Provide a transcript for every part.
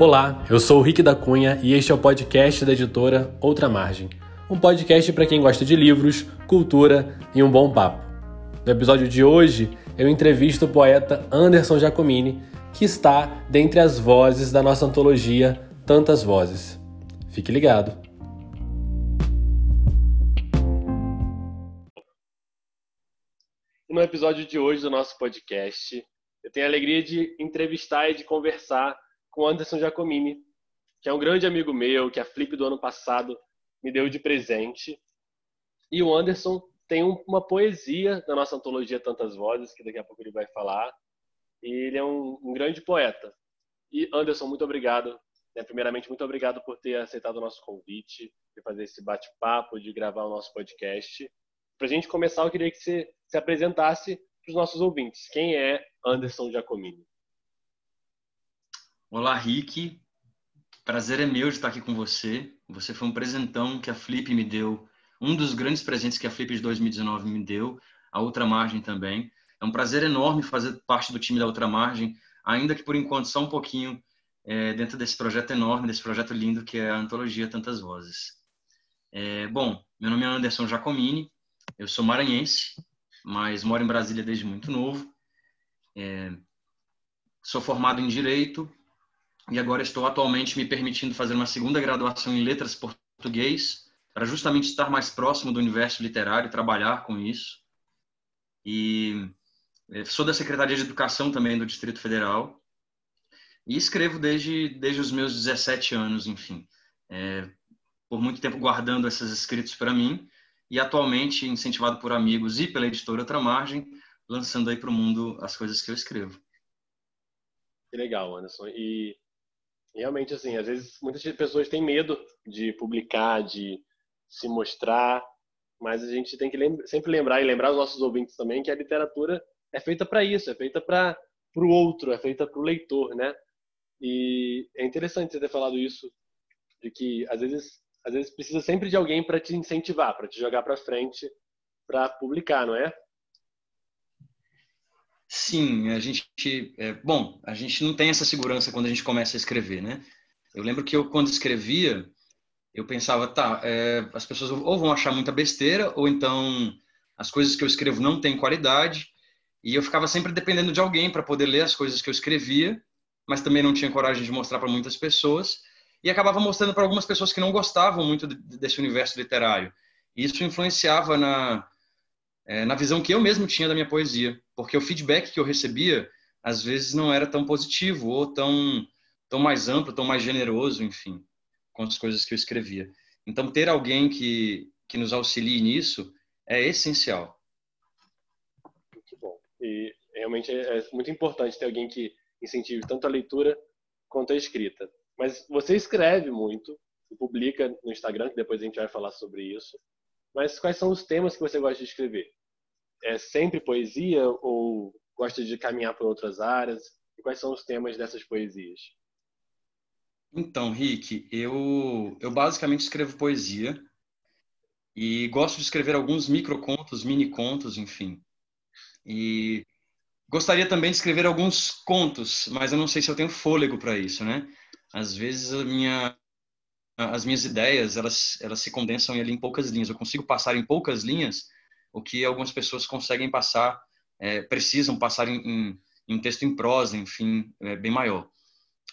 Olá, eu sou o Rick da Cunha e este é o podcast da editora Outra Margem. Um podcast para quem gosta de livros, cultura e um bom papo. No episódio de hoje, eu entrevisto o poeta Anderson Giacomini, que está dentre as vozes da nossa antologia Tantas Vozes. Fique ligado. No episódio de hoje do nosso podcast, eu tenho a alegria de entrevistar e de conversar com Anderson Giacomini, que é um grande amigo meu, que a Flip do ano passado me deu de presente. E o Anderson tem uma poesia da nossa antologia Tantas Vozes, que daqui a pouco ele vai falar. E ele é um, um grande poeta. E Anderson, muito obrigado. Né? Primeiramente, muito obrigado por ter aceitado o nosso convite, de fazer esse bate-papo, de gravar o nosso podcast. Para a gente começar, eu queria que você se apresentasse para os nossos ouvintes. Quem é Anderson Giacomini? Olá, Rick. Prazer é meu de estar aqui com você. Você foi um presentão que a Flip me deu, um dos grandes presentes que a Flip de 2019 me deu, a Outra Margem também. É um prazer enorme fazer parte do time da Outra Margem, ainda que por enquanto só um pouquinho é, dentro desse projeto enorme, desse projeto lindo que é a Antologia Tantas Vozes. É, bom, meu nome é Anderson Giacomini, eu sou maranhense, mas moro em Brasília desde muito novo. É, sou formado em Direito, e agora estou atualmente me permitindo fazer uma segunda graduação em letras português para justamente estar mais próximo do universo literário e trabalhar com isso. E eh, sou da Secretaria de Educação também do Distrito Federal e escrevo desde desde os meus 17 anos, enfim. É, por muito tempo guardando esses escritos para mim e atualmente incentivado por amigos e pela editora Outra Margem, lançando aí para o mundo as coisas que eu escrevo. Que legal, Anderson. E realmente, assim, às vezes muitas pessoas têm medo de publicar, de se mostrar, mas a gente tem que lembra, sempre lembrar e lembrar os nossos ouvintes também que a literatura é feita para isso, é feita para o outro, é feita para o leitor, né? E é interessante você ter falado isso, de que às vezes, às vezes precisa sempre de alguém para te incentivar, para te jogar para frente, para publicar, não é? Sim, a gente, é, bom, a gente não tem essa segurança quando a gente começa a escrever, né? Eu lembro que eu quando escrevia, eu pensava, tá, é, as pessoas ou vão achar muita besteira, ou então as coisas que eu escrevo não têm qualidade, e eu ficava sempre dependendo de alguém para poder ler as coisas que eu escrevia, mas também não tinha coragem de mostrar para muitas pessoas, e acabava mostrando para algumas pessoas que não gostavam muito desse universo literário. E isso influenciava na, é, na visão que eu mesmo tinha da minha poesia, porque o feedback que eu recebia às vezes não era tão positivo ou tão tão mais amplo, tão mais generoso, enfim, com as coisas que eu escrevia. Então ter alguém que que nos auxilie nisso é essencial. Muito bom. E realmente é, é muito importante ter alguém que incentive tanto a leitura quanto a escrita. Mas você escreve muito, publica no Instagram, que depois a gente vai falar sobre isso. Mas quais são os temas que você gosta de escrever? É sempre poesia ou gosta de caminhar por outras áreas? E quais são os temas dessas poesias? Então, Rick, eu, eu basicamente escrevo poesia e gosto de escrever alguns microcontos, mini contos, enfim. E gostaria também de escrever alguns contos, mas eu não sei se eu tenho fôlego para isso, né? Às vezes minha, as minhas ideias elas, elas se condensam ali em poucas linhas. Eu consigo passar em poucas linhas o que algumas pessoas conseguem passar, é, precisam passar em, em, em, texto em prosa, enfim, é, bem maior.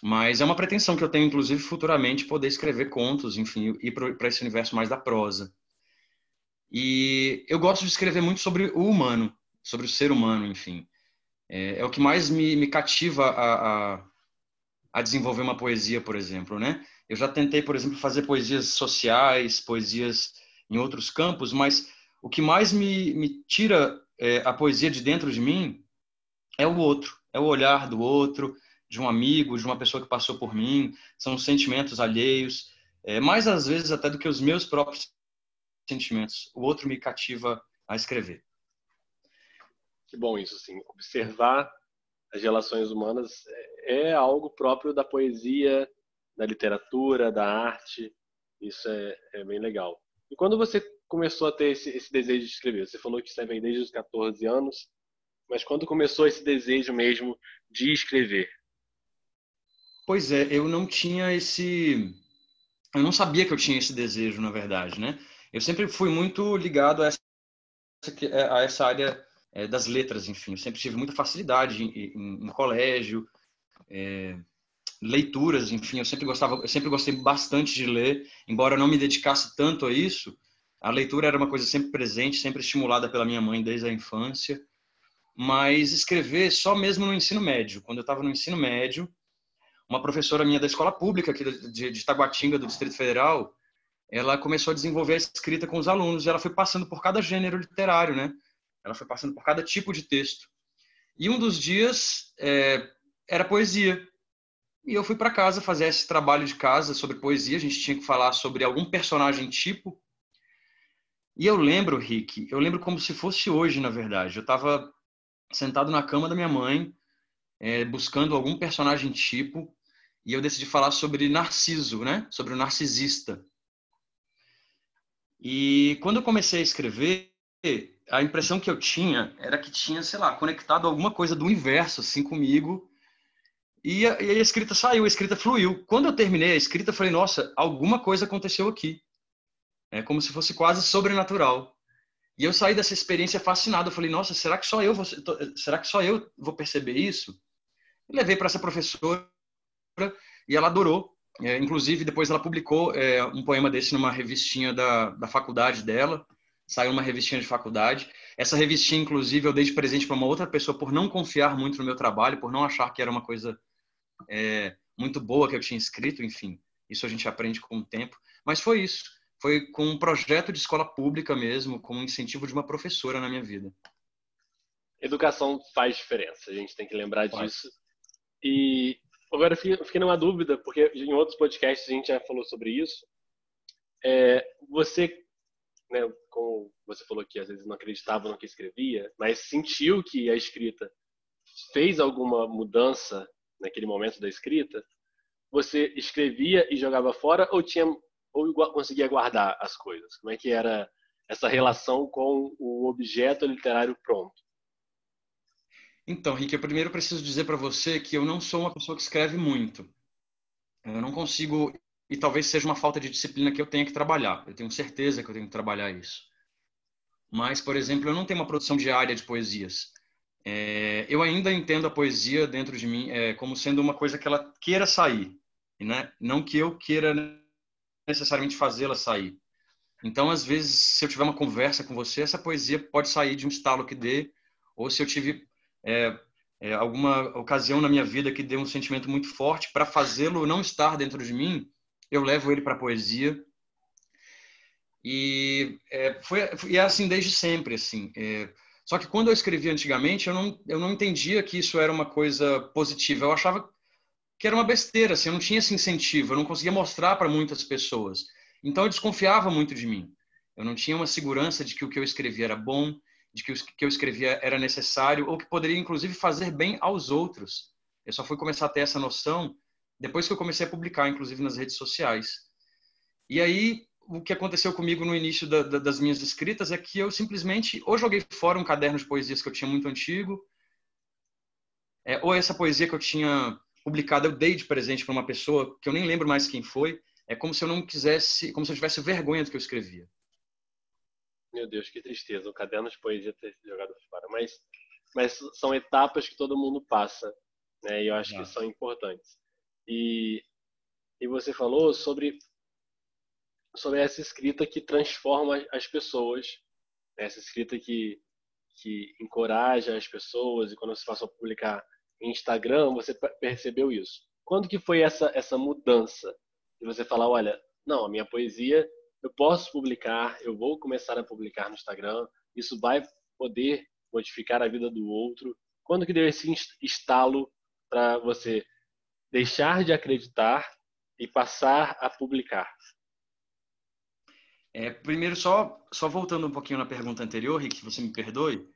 Mas é uma pretensão que eu tenho, inclusive, futuramente, poder escrever contos, enfim, ir para esse universo mais da prosa. E eu gosto de escrever muito sobre o humano, sobre o ser humano, enfim. É, é o que mais me, me cativa a, a, a, desenvolver uma poesia, por exemplo, né? Eu já tentei, por exemplo, fazer poesias sociais, poesias em outros campos, mas o que mais me, me tira é, a poesia de dentro de mim é o outro, é o olhar do outro, de um amigo, de uma pessoa que passou por mim, são sentimentos alheios, é, mais às vezes até do que os meus próprios sentimentos. O outro me cativa a escrever. Que bom isso, assim, observar as relações humanas é, é algo próprio da poesia, da literatura, da arte. Isso é, é bem legal. E quando você começou a ter esse, esse desejo de escrever? Você falou que escreve desde os 14 anos, mas quando começou esse desejo mesmo de escrever? Pois é, eu não tinha esse. Eu não sabia que eu tinha esse desejo, na verdade, né? Eu sempre fui muito ligado a essa, a essa área é, das letras, enfim. Eu sempre tive muita facilidade em, em, em colégio, é, leituras, enfim. Eu sempre gostava, eu sempre gostei bastante de ler, embora eu não me dedicasse tanto a isso. A leitura era uma coisa sempre presente, sempre estimulada pela minha mãe desde a infância. Mas escrever só mesmo no ensino médio. Quando eu estava no ensino médio, uma professora minha da escola pública aqui de, Taguatinga, do Distrito Federal, ela começou a desenvolver a escrita com os alunos e ela foi passando por cada gênero literário, né? Ela foi passando por cada tipo de texto. E um dos dias é, era poesia. E eu fui para casa fazer esse trabalho de casa sobre poesia. A gente tinha que falar sobre algum personagem tipo. E eu lembro, Rick, eu lembro como se fosse hoje, na verdade. Eu estava sentado na cama da minha mãe, é, buscando algum personagem tipo e eu decidi falar sobre Narciso, né? Sobre o narcisista. E quando eu comecei a escrever, a impressão que eu tinha era que tinha, sei lá, conectado alguma coisa do universo assim comigo. E a, e a escrita saiu, a escrita fluiu. Quando eu terminei a escrita, eu falei, nossa, alguma coisa aconteceu aqui. É como se fosse quase sobrenatural. E eu saí dessa experiência fascinado. Eu falei, nossa, será que só eu vou, será que só eu vou perceber isso? Levei para essa professora e ela adorou. É, inclusive, depois ela publicou é, um poema desse numa revistinha da, da faculdade dela. Saiu uma revistinha de faculdade. Essa revistinha, inclusive, eu dei de presente para uma outra pessoa por não confiar muito no meu trabalho, por não achar que era uma coisa é, muito boa que eu tinha escrito. Enfim, isso a gente aprende com o tempo. Mas foi isso. Foi com um projeto de escola pública mesmo, com um incentivo de uma professora na minha vida. Educação faz diferença, a gente tem que lembrar faz. disso. E Agora, eu fiquei numa dúvida, porque em outros podcasts a gente já falou sobre isso. É, você, né, como você falou que às vezes não acreditava no que escrevia, mas sentiu que a escrita fez alguma mudança naquele momento da escrita, você escrevia e jogava fora ou tinha ou conseguia guardar as coisas? Como é que era essa relação com o objeto literário pronto? Então, Rick, eu primeiro preciso dizer para você que eu não sou uma pessoa que escreve muito. Eu não consigo, e talvez seja uma falta de disciplina que eu tenha que trabalhar. Eu tenho certeza que eu tenho que trabalhar isso. Mas, por exemplo, eu não tenho uma produção diária de poesias. É, eu ainda entendo a poesia dentro de mim é, como sendo uma coisa que ela queira sair, né? não que eu queira necessariamente fazê-la sair. Então, às vezes, se eu tiver uma conversa com você, essa poesia pode sair de um estalo que dê, ou se eu tive é, é, alguma ocasião na minha vida que deu um sentimento muito forte, para fazê-lo não estar dentro de mim, eu levo ele para a poesia. E é, foi, e é assim desde sempre, assim. É, só que quando eu escrevia antigamente, eu não, eu não entendia que isso era uma coisa positiva. Eu achava que era uma besteira, assim, eu não tinha esse incentivo, eu não conseguia mostrar para muitas pessoas. Então eu desconfiava muito de mim. Eu não tinha uma segurança de que o que eu escrevia era bom, de que o que eu escrevia era necessário ou que poderia inclusive fazer bem aos outros. Eu só fui começar a ter essa noção depois que eu comecei a publicar, inclusive nas redes sociais. E aí o que aconteceu comigo no início da, da, das minhas escritas é que eu simplesmente ou joguei fora um caderno de poesias que eu tinha muito antigo, é, ou essa poesia que eu tinha publicado eu dei de presente para uma pessoa que eu nem lembro mais quem foi. É como se eu não quisesse, como se eu tivesse vergonha do que eu escrevia. Meu Deus, que tristeza. O caderno de poesia ter sido jogado fora. Mas, mas são etapas que todo mundo passa, né? E eu acho que são importantes. E, e você falou sobre, sobre essa escrita que transforma as pessoas, né? essa escrita que, que encoraja as pessoas. E quando você passou a publicar Instagram, você percebeu isso. Quando que foi essa, essa mudança? De você falar, olha, não, a minha poesia eu posso publicar, eu vou começar a publicar no Instagram, isso vai poder modificar a vida do outro. Quando que deu esse estalo para você deixar de acreditar e passar a publicar? É, primeiro, só, só voltando um pouquinho na pergunta anterior, Rick, você me perdoe,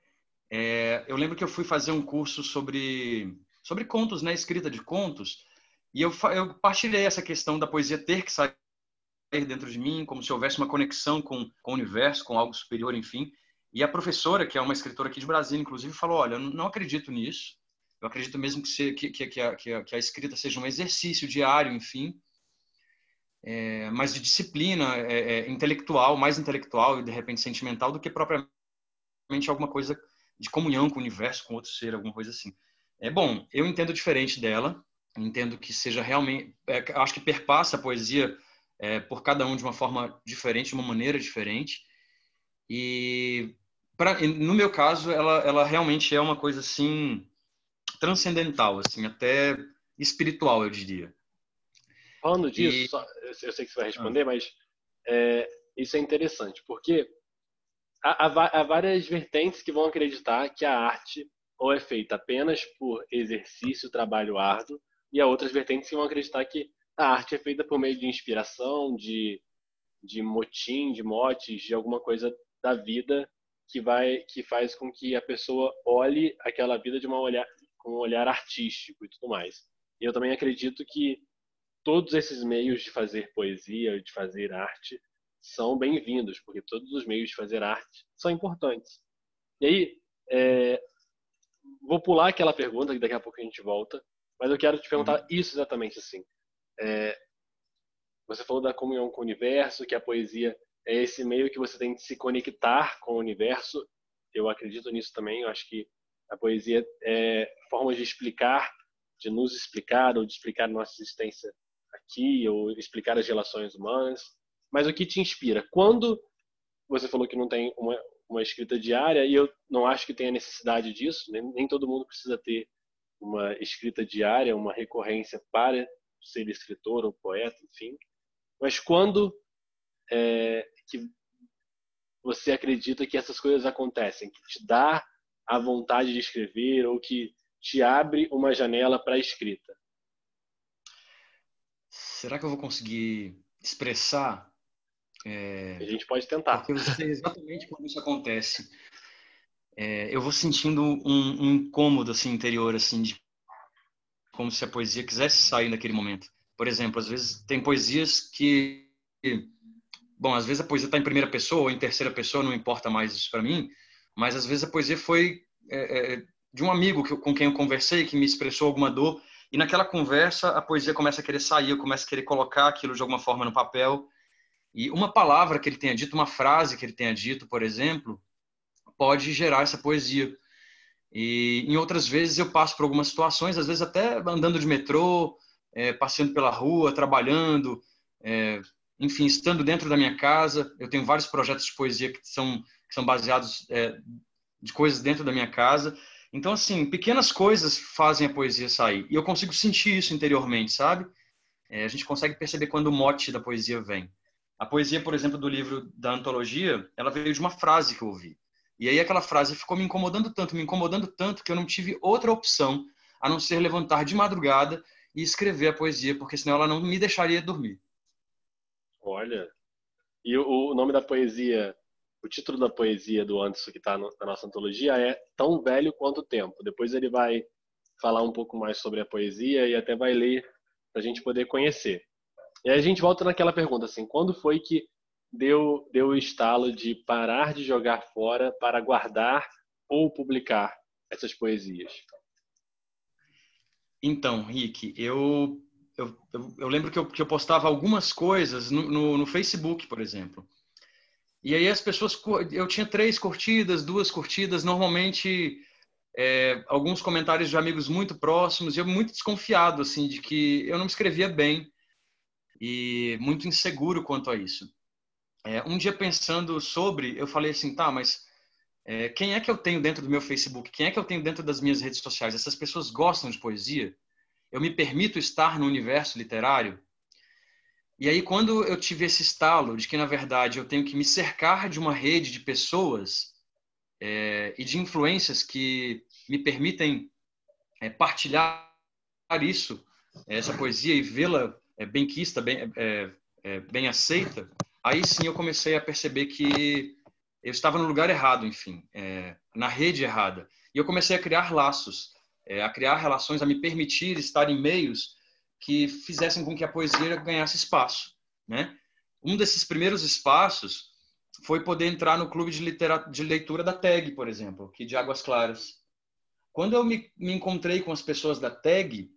é, eu lembro que eu fui fazer um curso sobre, sobre contos, né, escrita de contos, e eu, eu partilhei essa questão da poesia ter que sair dentro de mim, como se houvesse uma conexão com, com o universo, com algo superior, enfim. E a professora, que é uma escritora aqui de Brasília, inclusive, falou: Olha, eu não acredito nisso. Eu acredito mesmo que, se, que, que, que, a, que, a, que a escrita seja um exercício diário, enfim, é, mais de disciplina é, é, intelectual, mais intelectual e de repente sentimental do que propriamente alguma coisa de comunhão com o universo, com outro ser, alguma coisa assim. É bom, eu entendo diferente dela, entendo que seja realmente, é, acho que perpassa a poesia é, por cada um de uma forma diferente, de uma maneira diferente. E pra, no meu caso, ela, ela realmente é uma coisa assim transcendental, assim, até espiritual, eu diria. Falando disso, e... só, eu sei que você vai responder, ah. mas é, isso é interessante, porque há, há, várias vertentes que vão acreditar que a arte ou é feita apenas por exercício, trabalho árduo, e há outras vertentes que vão acreditar que a arte é feita por meio de inspiração, de, de motim, de motes, de alguma coisa da vida que vai que faz com que a pessoa olhe aquela vida de uma olhar com um olhar artístico e tudo mais. E eu também acredito que todos esses meios de fazer poesia, de fazer arte, são bem-vindos, porque todos os meios de fazer arte são importantes. E aí, é, vou pular aquela pergunta que daqui a pouco a gente volta, mas eu quero te perguntar uhum. isso exatamente assim. É, você falou da comunhão com o universo, que a poesia é esse meio que você tem de se conectar com o universo. Eu acredito nisso também. Eu acho que a poesia é forma de explicar, de nos explicar ou de explicar nossa existência aqui ou explicar as relações humanas. Mas o que te inspira? Quando você falou que não tem uma, uma escrita diária e eu não acho que tenha necessidade disso, nem, nem todo mundo precisa ter uma escrita diária, uma recorrência para ser escritor ou poeta, enfim. Mas quando é, que você acredita que essas coisas acontecem, que te dá a vontade de escrever ou que te abre uma janela para a escrita? Será que eu vou conseguir expressar? É... A gente pode tentar. Porque eu sei exatamente quando isso acontece. É, eu vou sentindo um, um, incômodo assim interior assim de como se a poesia quisesse sair naquele momento. Por exemplo, às vezes tem poesias que bom, às vezes a poesia está em primeira pessoa ou em terceira pessoa, não importa mais isso para mim, mas às vezes a poesia foi é, é, de um amigo que, com quem eu conversei, que me expressou alguma dor, e naquela conversa a poesia começa a querer sair, eu começo a querer colocar aquilo de alguma forma no papel, e uma palavra que ele tenha dito, uma frase que ele tenha dito, por exemplo, pode gerar essa poesia. E em outras vezes eu passo por algumas situações, às vezes até andando de metrô, é, passeando pela rua, trabalhando, é, enfim, estando dentro da minha casa. Eu tenho vários projetos de poesia que são, que são baseados é, de coisas dentro da minha casa. Então, assim, pequenas coisas fazem a poesia sair. E eu consigo sentir isso interiormente, sabe? É, a gente consegue perceber quando o mote da poesia vem. A poesia, por exemplo, do livro da antologia, ela veio de uma frase que eu ouvi. E aí aquela frase ficou me incomodando tanto, me incomodando tanto que eu não tive outra opção a não ser levantar de madrugada e escrever a poesia, porque senão ela não me deixaria dormir. Olha, e o nome da poesia, o título da poesia do Anderson que está na nossa antologia é Tão Velho Quanto o Tempo. Depois ele vai falar um pouco mais sobre a poesia e até vai ler para a gente poder conhecer. E aí a gente volta naquela pergunta assim, quando foi que deu, deu o estalo de parar de jogar fora para guardar ou publicar essas poesias? Então, Rick, eu, eu, eu, lembro que eu, que eu, postava algumas coisas no, no, no, Facebook, por exemplo. E aí as pessoas, eu tinha três curtidas, duas curtidas, normalmente é, alguns comentários de amigos muito próximos, e eu muito desconfiado, assim, de que eu não me escrevia bem e muito inseguro quanto a isso. É, um dia pensando sobre, eu falei assim, tá, mas é, quem é que eu tenho dentro do meu Facebook? Quem é que eu tenho dentro das minhas redes sociais? Essas pessoas gostam de poesia? Eu me permito estar no universo literário? E aí, quando eu tive esse estalo de que, na verdade, eu tenho que me cercar de uma rede de pessoas é, e de influências que me permitem é, partilhar isso, essa poesia, e vê-la é, bem quista, bem, é, é, bem aceita, aí sim eu comecei a perceber que eu estava no lugar errado, enfim, é, na rede errada. E eu comecei a criar laços, é, a criar relações, a me permitir estar em meios que fizessem com que a poesia ganhasse espaço, né? Um desses primeiros espaços foi poder entrar no clube de, de leitura da TEG, por exemplo, aqui de Águas Claras. Quando eu me, me encontrei com as pessoas da tag,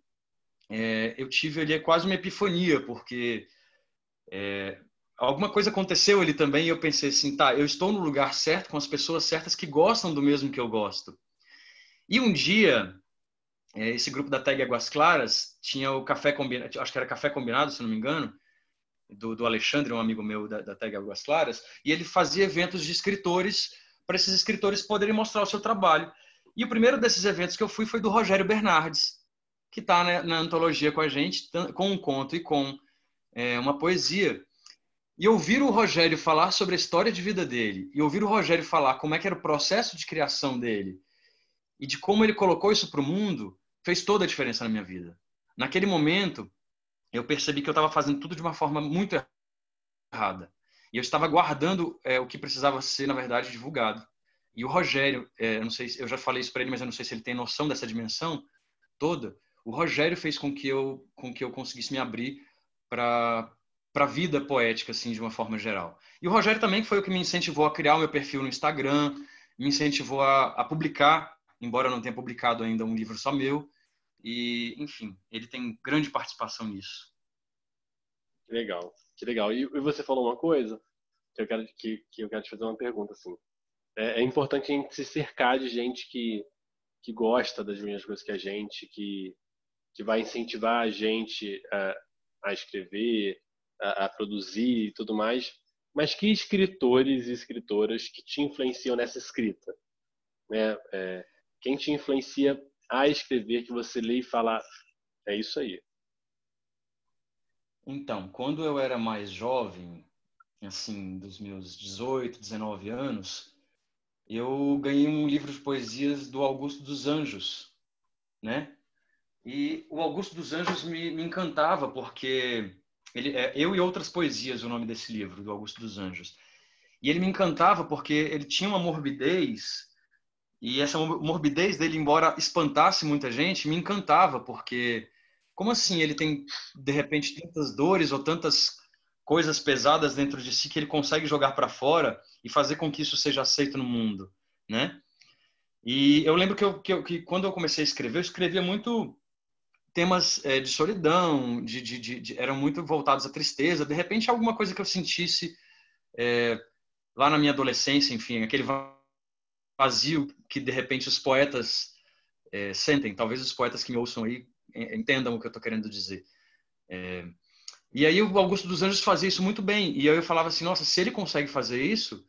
é, eu tive ali quase uma epifania, porque é, alguma coisa aconteceu ali também e eu pensei assim, tá, eu estou no lugar certo com as pessoas certas que gostam do mesmo que eu gosto. E um dia, é, esse grupo da Tag Águas Claras tinha o café combinado, acho que era café combinado, se não me engano, do, do Alexandre, um amigo meu da, da Tag Águas Claras, e ele fazia eventos de escritores para esses escritores poderem mostrar o seu trabalho. E o primeiro desses eventos que eu fui foi do Rogério Bernardes, que está né, na antologia com a gente, com um conto e com é, uma poesia. E ouvir o Rogério falar sobre a história de vida dele, e ouvir o Rogério falar como é que era o processo de criação dele, e de como ele colocou isso para o mundo, fez toda a diferença na minha vida. Naquele momento, eu percebi que eu estava fazendo tudo de uma forma muito errada. E eu estava guardando é, o que precisava ser, na verdade, divulgado. E o Rogério, é, não sei, eu já falei isso para ele, mas eu não sei se ele tem noção dessa dimensão toda. O Rogério fez com que eu, com que eu conseguisse me abrir para para a vida poética, assim, de uma forma geral. E o Rogério também foi o que me incentivou a criar o meu perfil no Instagram, me incentivou a, a publicar, embora eu não tenha publicado ainda um livro só meu, e, enfim, ele tem grande participação nisso. Que legal, que legal. E, e você falou uma coisa que eu quero que, que eu quero te fazer uma pergunta assim. É, é, importante a gente se cercar de gente que que gosta das mesmas coisas que a gente, que que vai incentivar a gente a, a escrever, a, a produzir e tudo mais. Mas que escritores e escritoras que te influenciam nessa escrita, né? É, quem te influencia a escrever que você lê e fala, é isso aí? Então, quando eu era mais jovem, assim, dos meus 18, 19 anos, eu ganhei um livro de poesias do Augusto dos Anjos, né? E o Augusto dos Anjos me, me encantava porque ele é Eu e Outras Poesias, o nome desse livro, do Augusto dos Anjos. E ele me encantava porque ele tinha uma morbidez e essa morbidez dele, embora espantasse muita gente, me encantava, porque como assim ele tem, de repente, tantas dores ou tantas coisas pesadas dentro de si que ele consegue jogar para fora e fazer com que isso seja aceito no mundo, né? E eu lembro que, eu, que, eu, que quando eu comecei a escrever, eu escrevia muito temas é, de solidão, de, de, de, eram muito voltados à tristeza. De repente, alguma coisa que eu sentisse é, lá na minha adolescência, enfim, aquele vazio que de repente os poetas é, sentem. Talvez os poetas que me ouçam aí entendam o que eu estou querendo dizer. É, e aí o Augusto dos Anjos fazia isso muito bem. E aí eu falava assim, nossa, se ele consegue fazer isso,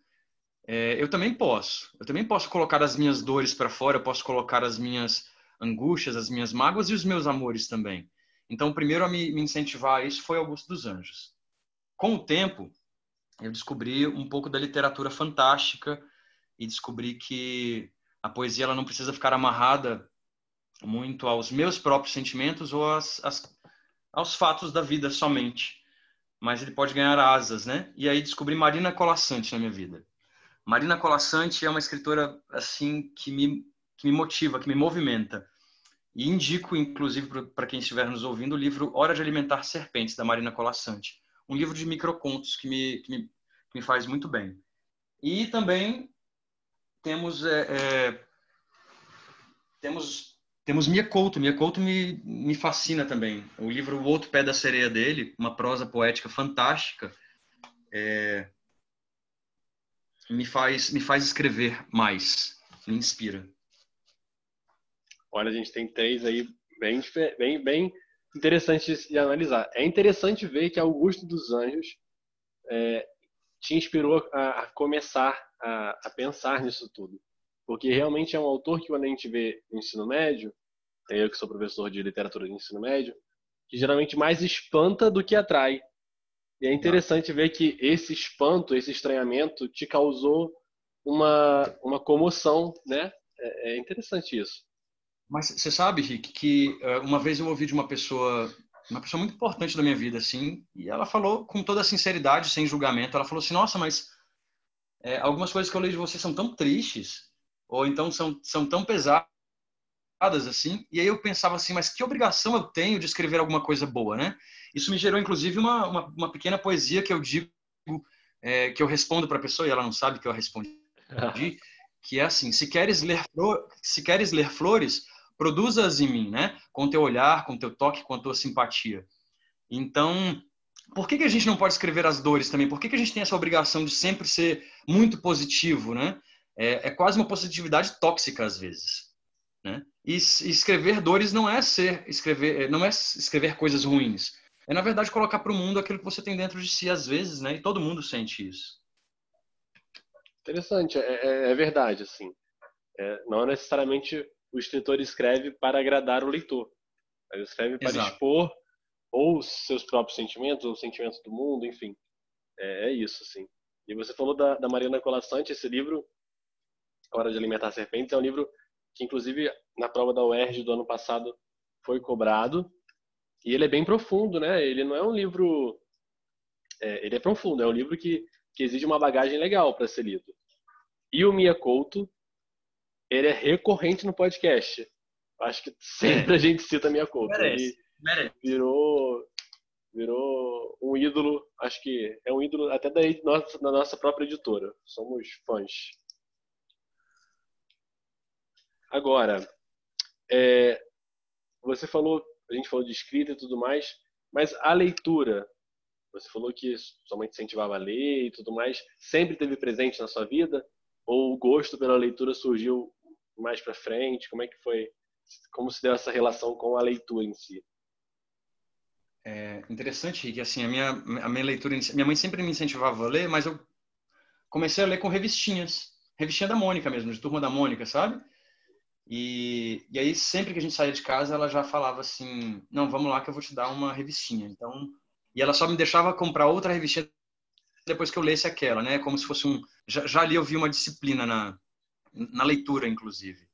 é, eu também posso. Eu também posso colocar as minhas dores para fora, eu posso colocar as minhas angústias, as minhas mágoas e os meus amores também. Então, o primeiro a me, incentivar a isso foi Augusto dos Anjos. Com o tempo, eu descobri um pouco da literatura fantástica e descobri que a poesia ela não precisa ficar amarrada muito aos meus próprios sentimentos ou às, às, aos fatos da vida somente, mas ele pode ganhar asas, né? E aí descobri Marina Colassante na minha vida. Marina Colassante é uma escritora assim que me que me motiva, que me movimenta. E indico, inclusive, para quem estiver nos ouvindo, o livro Hora de Alimentar Serpentes, da Marina Colassante. Um livro de microcontos que me, que me, que me faz muito bem. E também temos é, é, temos temos Mia Couto. Mia Couto me, me fascina também. O livro O Outro Pé da Sereia dele, uma prosa poética fantástica, é, me faz me faz escrever mais, me inspira. Olha, a gente tem três aí bem bem bem interessantes de analisar. É interessante ver que Augusto dos Anjos é, te inspirou a, a começar a, a, pensar nisso tudo? Porque realmente é um autor que quando a gente vê no ensino médio, eu que sou professor de literatura de ensino médio, que geralmente mais espanta do que atrai. E é interessante ver que esse espanto, esse estranhamento te causou uma, uma comoção, né? É, é interessante isso. Mas você sabe, Rick, que eh, uma vez eu ouvi de uma pessoa uma pessoa muito importante da minha vida, assim, e ela falou com toda a sinceridade, sem julgamento, ela falou assim, nossa, mas é, algumas coisas que eu leio de você são tão tristes, ou então são, são tão pesadas, assim, e aí eu pensava assim, mas que obrigação eu tenho de escrever alguma coisa boa, né? Isso me gerou, inclusive, uma, uma, uma pequena poesia que eu digo, é, que eu respondo para a pessoa, e ela não sabe que eu respondi, que é assim: se queres ler, se queres ler flores, produza-as em mim, né? Com teu olhar, com teu toque, com a tua simpatia. Então, por que, que a gente não pode escrever as dores também? Por que, que a gente tem essa obrigação de sempre ser muito positivo, né? É, é quase uma positividade tóxica às vezes, né? E, e escrever dores não é ser escrever, não é escrever coisas ruins. É na verdade colocar para o mundo aquilo que você tem dentro de si às vezes, né? E todo mundo sente isso. Interessante, é, é, é verdade, assim. É, não necessariamente o escritor escreve para agradar o leitor. Ele escreve para Exato. expor ou seus próprios sentimentos, ou os sentimentos do mundo, enfim. É, é isso, assim. E você falou da, da Mariana Colassante, esse livro, A Hora de Alimentar Serpentes, é um livro que, inclusive, na prova da UERJ do ano passado foi cobrado. E ele é bem profundo, né? Ele não é um livro... É, ele é profundo, é um livro que, que exige uma bagagem legal para ser lido. E o Mia Couto, ele é recorrente no podcast. Acho que sempre a gente cita Mia Couto. Merece. Ele, Merece. Virou, virou um ídolo, acho que é um ídolo até da, nossa, da nossa própria editora. Somos fãs. Agora, é, você falou, a gente falou de escrita e tudo mais, mas a leitura, você falou que sua mãe te incentivava a ler e tudo mais, sempre teve presente na sua vida? Ou o gosto pela leitura surgiu mais para frente? Como é que foi? Como se deu essa relação com a leitura em si? É interessante, Rick, assim, a minha, a minha leitura, minha mãe sempre me incentivava a ler, mas eu comecei a ler com revistinhas, revistinha da Mônica mesmo, de Turma da Mônica, sabe? E, e aí, sempre que a gente saía de casa, ela já falava assim, não, vamos lá que eu vou te dar uma revistinha. Então, e ela só me deixava comprar outra revistinha depois que eu lesse aquela, né? Como se fosse um... Já, já ali eu vi uma disciplina na, na leitura, inclusive.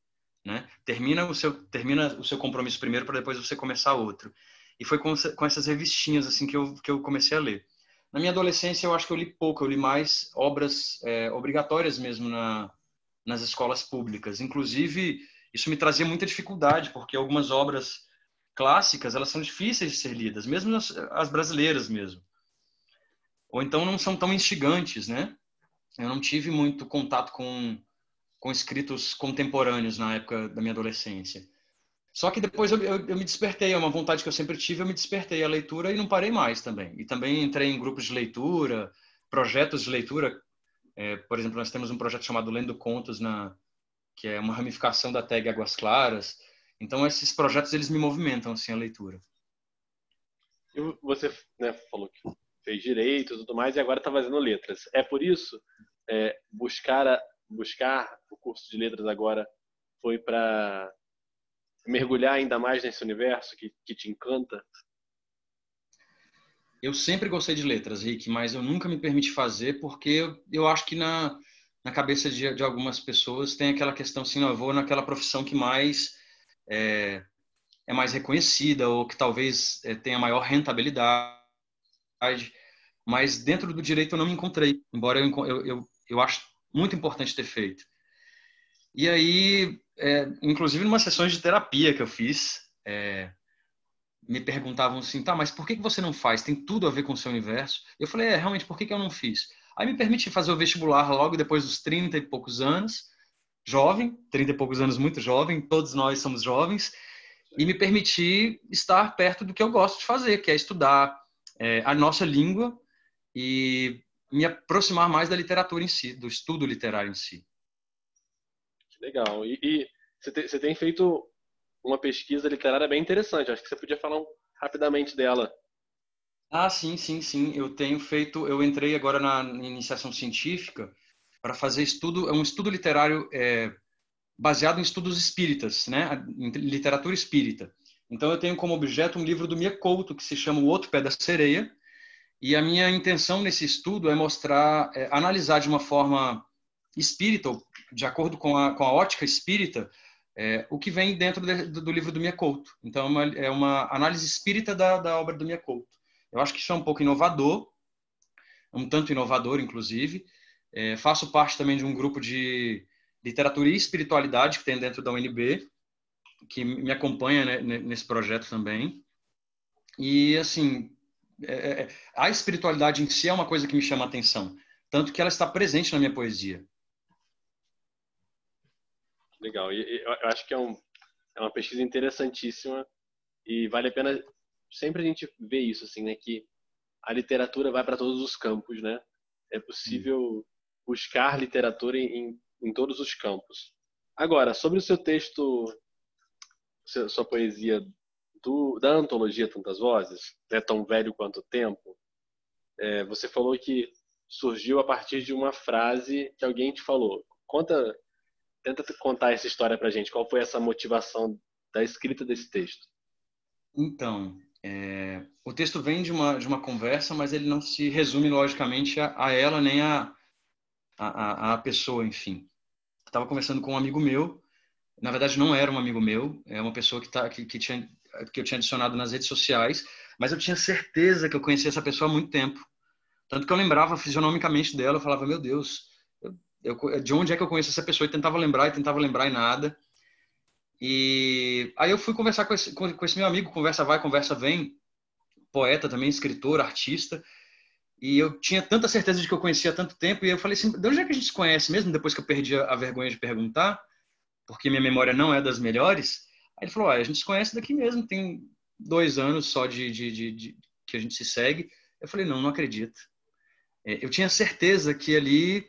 Né? Termina o seu termina o seu compromisso primeiro para depois você começar outro. E foi com, com essas revistinhas assim que eu, que eu comecei a ler. Na minha adolescência, eu acho que eu li pouco, eu li mais obras é, obrigatórias mesmo na, nas escolas públicas. Inclusive, isso me trazia muita dificuldade, porque algumas obras clássicas, elas são difíceis de ser lidas, mesmo as, as brasileiras mesmo. Ou então não são tão instigantes, né? Eu não tive muito contato com, com escritos contemporâneos na época da minha adolescência. Só que depois eu, eu, eu, me despertei, é uma vontade que eu sempre tive, eu me despertei a leitura e não parei mais também. E também entrei em grupos de leitura, projetos de leitura. É, por exemplo, nós temos um projeto chamado Lendo Contos, na, que é uma ramificação da tag Águas Claras. Então, esses projetos, eles me movimentam, assim, a leitura. E você né, falou que fez direito e tudo mais, e agora está fazendo letras. É por isso, é, buscar, a, buscar o curso de letras agora foi para mergulhar ainda mais nesse universo que, que te encanta? Eu sempre gostei de letras, Rick, mas eu nunca me permiti fazer porque eu, eu acho que na, na cabeça de, de, algumas pessoas tem aquela questão assim, não, eu vou naquela profissão que mais é, é mais reconhecida ou que talvez é, tenha maior rentabilidade, mas dentro do direito eu não me encontrei, embora eu, eu, eu, eu acho muito importante ter feito. E aí é, inclusive numa sessões de terapia que eu fiz, é, me perguntavam assim, tá, mas por que, que você não faz? Tem tudo a ver com o seu universo. Eu falei, é, realmente, por que, que eu não fiz? Aí me permiti fazer o vestibular logo depois dos 30 e poucos anos, jovem, 30 e poucos anos muito jovem, todos nós somos jovens, e me permiti estar perto do que eu gosto de fazer, que é estudar é, a nossa língua e me aproximar mais da literatura em si, do estudo literário em si. Legal. E, e você, tem, você, tem, feito uma pesquisa literária bem interessante. Acho que você podia falar um, rapidamente dela. Ah, sim, sim, sim. Eu tenho feito. Eu entrei agora na iniciação científica para fazer estudo, é um estudo literário é, baseado em estudos espíritas, né? Em literatura espírita. Então eu tenho como objeto um livro do Mia Couto que se chama O Outro Pé da Sereia. E a minha intenção nesse estudo é mostrar, é, analisar de uma forma espírita, de acordo com a, com a ótica espírita, é, o que vem dentro de, do, livro do Couto. Então, é uma, é uma análise espírita da, da obra do Couto. Eu acho que isso é um pouco inovador, um tanto inovador, inclusive. É, faço parte também de um grupo de literatura e espiritualidade que tem dentro da UNB, que me acompanha né, nesse projeto também. E, assim, é, é, a espiritualidade em si é uma coisa que me chama a atenção, tanto que ela está presente na minha poesia. Legal. Eu acho que é, um, é uma pesquisa interessantíssima e vale a pena sempre a gente ver isso, assim, né? Que a literatura vai para todos os campos, né? É possível buscar literatura em, em todos os campos. Agora, sobre o seu texto, sua poesia do, da antologia Tantas Vozes, né, Tão Velho Quanto Tempo, é, você falou que surgiu a partir de uma frase que alguém te falou. Conta, tenta contar essa história pra gente. Qual foi essa motivação da escrita desse texto? Então, é, o texto vem de uma, de uma conversa, mas ele não se resume, logicamente, a, a ela nem a, a, a pessoa, enfim. Estava conversando com um amigo meu, na verdade não era um amigo meu, é uma pessoa que, tá, que, que, tinha, que eu tinha adicionado nas redes sociais, mas eu tinha certeza que eu conhecia essa pessoa há muito tempo. Tanto que eu lembrava fisionomicamente dela, eu falava, meu Deus, eu, eu, de onde é que eu conheço essa pessoa? E tentava lembrar, e tentava lembrar e nada. E aí eu fui conversar com esse, com, com esse meu amigo, conversa vai, conversa vem, poeta também, escritor, artista. E eu tinha tanta certeza de que eu conhecia há tanto tempo, e eu falei assim, de onde é que a gente se conhece mesmo, depois que eu perdi a vergonha de perguntar, porque minha memória não é das melhores. Ele falou, ah, a gente se conhece daqui mesmo, tem dois anos só de, de, de, de que a gente se segue. Eu falei, não, não acredito. É, eu tinha certeza que ali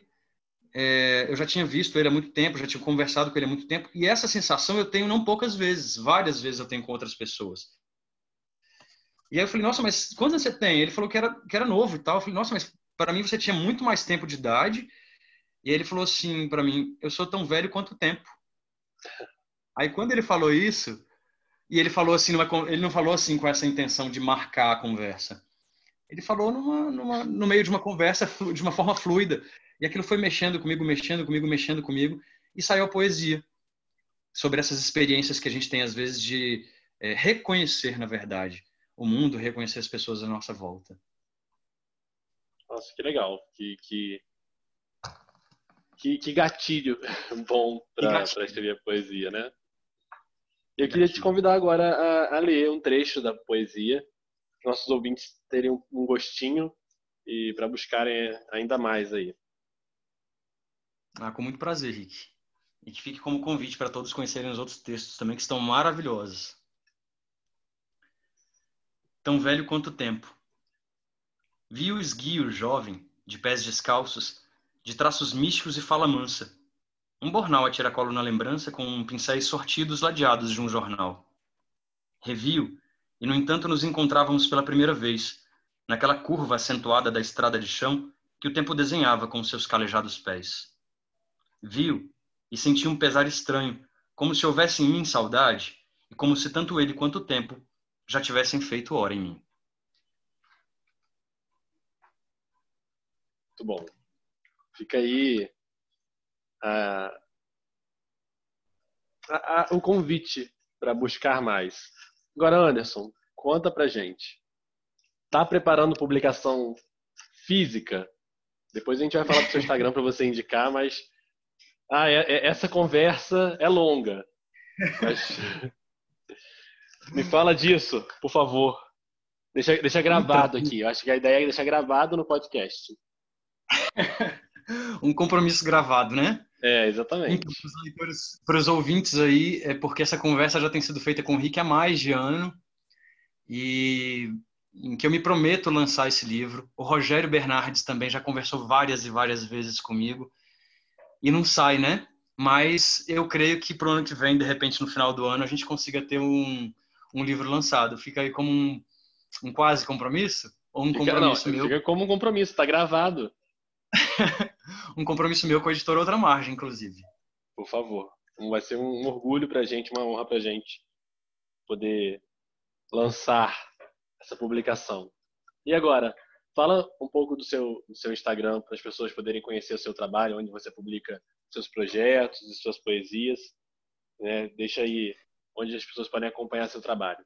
é, eu já tinha visto ele há muito tempo, já tinha conversado com ele há muito tempo, e essa sensação eu tenho não poucas vezes, várias vezes eu tenho com outras pessoas. E aí eu falei, nossa, mas quantos você tem? Ele falou que era, que era novo e tal. Eu falei, nossa, mas para mim você tinha muito mais tempo de idade. E ele falou assim para mim, eu sou tão velho quanto o tempo. Aí quando ele falou isso, e ele falou assim, numa, ele não falou assim com essa intenção de marcar a conversa. Ele falou numa, numa, no meio de uma conversa de uma forma fluida. E aquilo foi mexendo comigo, mexendo comigo, mexendo comigo, e saiu a poesia sobre essas experiências que a gente tem às vezes de é, reconhecer, na verdade, o mundo, reconhecer as pessoas à nossa volta. Nossa, que legal, que que, que, que gatilho bom para escrever poesia, né? Eu queria te convidar agora a, a ler um trecho da poesia, nossos ouvintes terem um gostinho e para buscarem ainda mais aí. Ah, com muito prazer, Rick. E que fique como convite para todos conhecerem os outros textos também, que estão maravilhosos. Tão velho quanto o tempo. Vi o esguio jovem, de pés descalços, de traços místicos e fala mansa. Um bornal a tiracolo na lembrança com pincéis sortidos ladeados de um jornal. Revi-o, e no entanto nos encontrávamos pela primeira vez, naquela curva acentuada da estrada de chão que o tempo desenhava com seus calejados pés. Viu e sentiu um pesar estranho, como se houvesse em mim saudade e como se tanto ele quanto o tempo já tivessem feito hora em mim. Muito bom. Fica aí uh, o convite para buscar mais. Agora, Anderson, conta pra gente. Tá preparando publicação física? Depois a gente vai falar pro seu Instagram para você indicar, mas ah, é, é, essa conversa é longa. Mas... Me fala disso, por favor. Deixa, deixa gravado então, aqui. Eu acho que a ideia é deixar gravado no podcast. um compromisso gravado, né? É, exatamente. Então, para os ouvintes aí, é porque essa conversa já tem sido feita com o Rick há mais de ano e em que eu me prometo lançar esse livro. O Rogério Bernardes também já conversou várias e várias vezes comigo e não sai, né? Mas eu creio que para o ano que vem, de repente, no final do ano, a gente consiga ter um, um livro lançado. Fica aí como um, um quase compromisso? Ou um fica, compromisso não, meu? Fica como um compromisso, está gravado. um compromisso meu com a editora Outra Margem, inclusive. Por favor. Vai ser um orgulho para a gente, uma honra para a gente poder lançar essa publicação. E agora, Fala um pouco do seu, do seu Instagram para as pessoas poderem conhecer o seu trabalho, onde você publica seus projetos e suas poesias. Né? Deixa aí onde as pessoas podem acompanhar seu trabalho.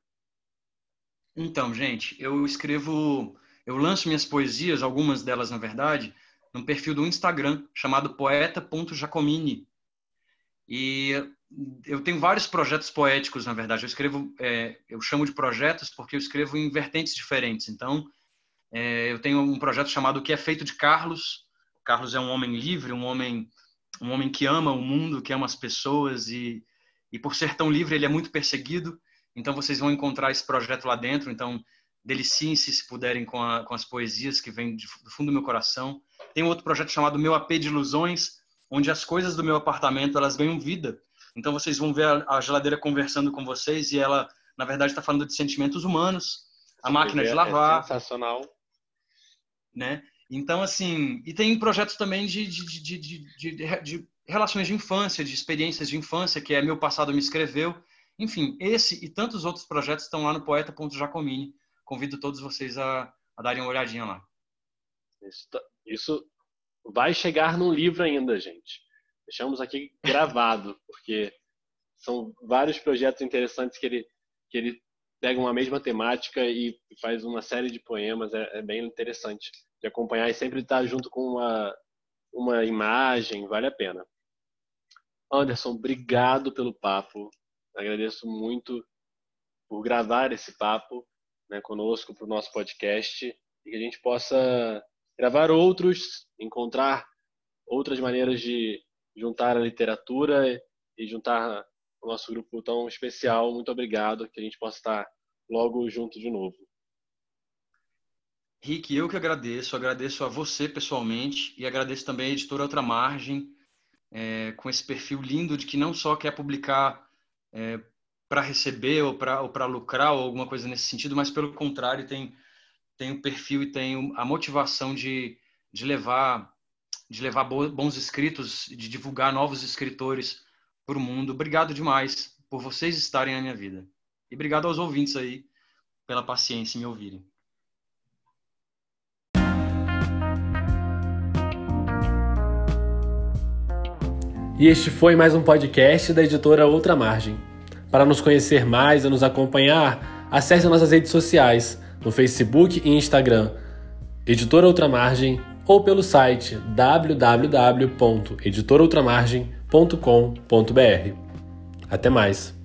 Então, gente, eu escrevo, eu lanço minhas poesias, algumas delas na verdade, num perfil do Instagram chamado poeta.jacomini. E eu tenho vários projetos poéticos, na verdade. Eu escrevo, é, eu chamo de projetos porque eu escrevo em vertentes diferentes. Então, é, eu tenho um projeto chamado O que é feito de Carlos. Carlos é um homem livre, um homem um homem que ama o mundo, que ama as pessoas e, e por ser tão livre, ele é muito perseguido. Então vocês vão encontrar esse projeto lá dentro. Então deliciem-se se puderem com, a, com as poesias que vêm do fundo do meu coração. Tem outro projeto chamado Meu AP de Ilusões, onde as coisas do meu apartamento elas ganham vida. Então vocês vão ver a, geladeira conversando com vocês e ela, na verdade, está falando de sentimentos humanos. A máquina de é lavar. É sensacional. Né? Então, assim, e tem projetos também de, de, de, de, de relações de infância, de experiências de infância, que é Meu Passado Me Escreveu. Enfim, esse e tantos outros projetos estão lá no poeta.jacomini. Convido todos vocês a, a darem uma olhadinha lá. Isso, tá, vai chegar no livro ainda, gente. Deixamos aqui gravado, porque são vários projetos interessantes que ele, que ele pega uma mesma temática e faz uma série de poemas. É, é bem interessante de acompanhar e sempre estar junto com uma, uma imagem, vale a pena. Anderson, obrigado pelo papo. Agradeço muito por gravar esse papo né, conosco para o nosso podcast e que a gente possa gravar outros, encontrar outras maneiras de juntar a literatura e juntar o nosso grupo tão especial. Muito obrigado, que a gente possa estar logo junto de novo. Rick, eu que agradeço, agradeço a você pessoalmente e agradeço também a editora Outra Margem, é, com esse perfil lindo de que não só quer publicar é, para receber ou para lucrar ou alguma coisa nesse sentido, mas pelo contrário tem tem o perfil e tem a motivação de, de levar de levar bons escritos, de divulgar novos escritores para o mundo. Obrigado demais por vocês estarem na minha vida. E obrigado aos ouvintes aí pela paciência em me ouvirem. E este foi mais um podcast da editora Outra Margem. Para nos conhecer mais e nos acompanhar, acesse nossas redes sociais no Facebook e Instagram, Editora Outra Margem, ou pelo site www.editoraultramargem.com.br. Até mais!